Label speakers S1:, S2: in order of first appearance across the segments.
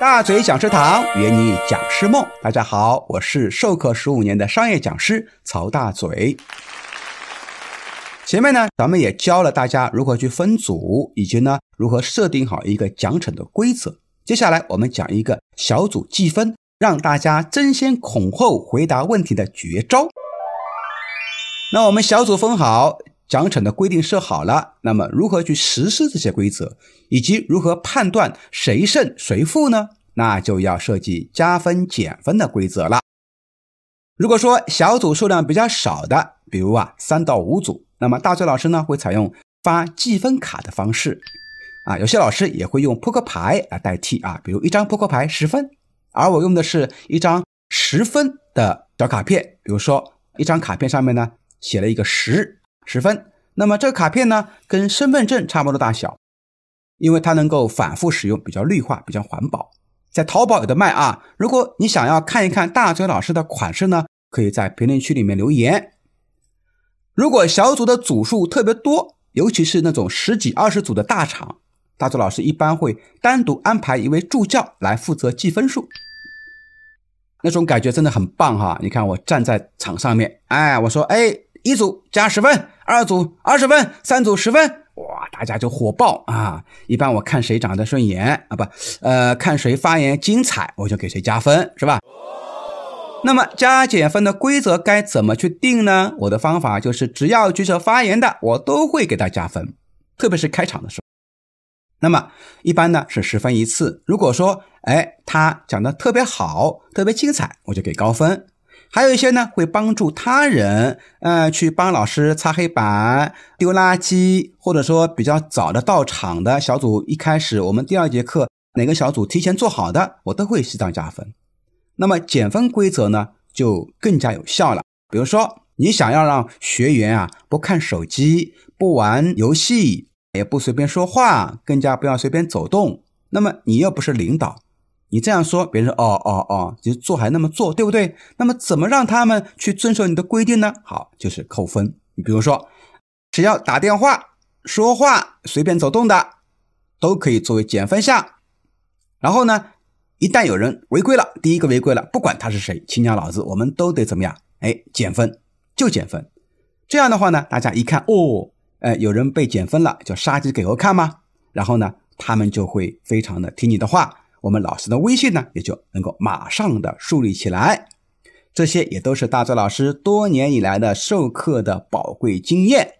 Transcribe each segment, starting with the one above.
S1: 大嘴讲师堂圆你讲师梦，大家好，我是授课十五年的商业讲师曹大嘴。前面呢，咱们也教了大家如何去分组，以及呢如何设定好一个奖惩的规则。接下来我们讲一个小组计分，让大家争先恐后回答问题的绝招。那我们小组分好。奖惩的规定设好了，那么如何去实施这些规则，以及如何判断谁胜谁负呢？那就要设计加分减分的规则了。如果说小组数量比较少的，比如啊三到五组，那么大嘴老师呢会采用发积分卡的方式，啊有些老师也会用扑克牌来代替啊，比如一张扑克牌十分，而我用的是一张十分的小卡片，比如说一张卡片上面呢写了一个十。十分，那么这个卡片呢，跟身份证差不多大小，因为它能够反复使用，比较绿化，比较环保。在淘宝有的卖啊。如果你想要看一看大嘴老师的款式呢，可以在评论区里面留言。如果小组的组数特别多，尤其是那种十几二十组的大厂，大嘴老师一般会单独安排一位助教来负责记分数，那种感觉真的很棒哈。你看我站在场上面，哎，我说，哎。一组加十分，二组二十分，三组十分，哇，大家就火爆啊！一般我看谁长得顺眼啊，不，呃，看谁发言精彩，我就给谁加分，是吧？那么加减分的规则该怎么去定呢？我的方法就是，只要举手发言的，我都会给他加分，特别是开场的时候。那么一般呢是十分一次。如果说，哎，他讲的特别好，特别精彩，我就给高分。还有一些呢，会帮助他人，呃，去帮老师擦黑板、丢垃圾，或者说比较早的到场的小组，一开始我们第二节课哪个小组提前做好的，我都会适当加分。那么减分规则呢，就更加有效了。比如说，你想要让学员啊不看手机、不玩游戏、也不随便说话，更加不要随便走动，那么你又不是领导。你这样说，别人说哦哦哦，就做还那么做，对不对？那么怎么让他们去遵守你的规定呢？好，就是扣分。你比如说，只要打电话、说话、随便走动的，都可以作为减分项。然后呢，一旦有人违规了，第一个违规了，不管他是谁，亲家老子，我们都得怎么样？哎，减分就减分。这样的话呢，大家一看哦，哎，有人被减分了，就杀鸡给猴看吗？然后呢，他们就会非常的听你的话。我们老师的微信呢，也就能够马上的树立起来。这些也都是大嘴老师多年以来的授课的宝贵经验。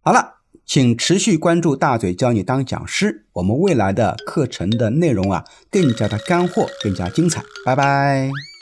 S1: 好了，请持续关注大嘴教你当讲师，我们未来的课程的内容啊，更加的干货，更加精彩。拜拜。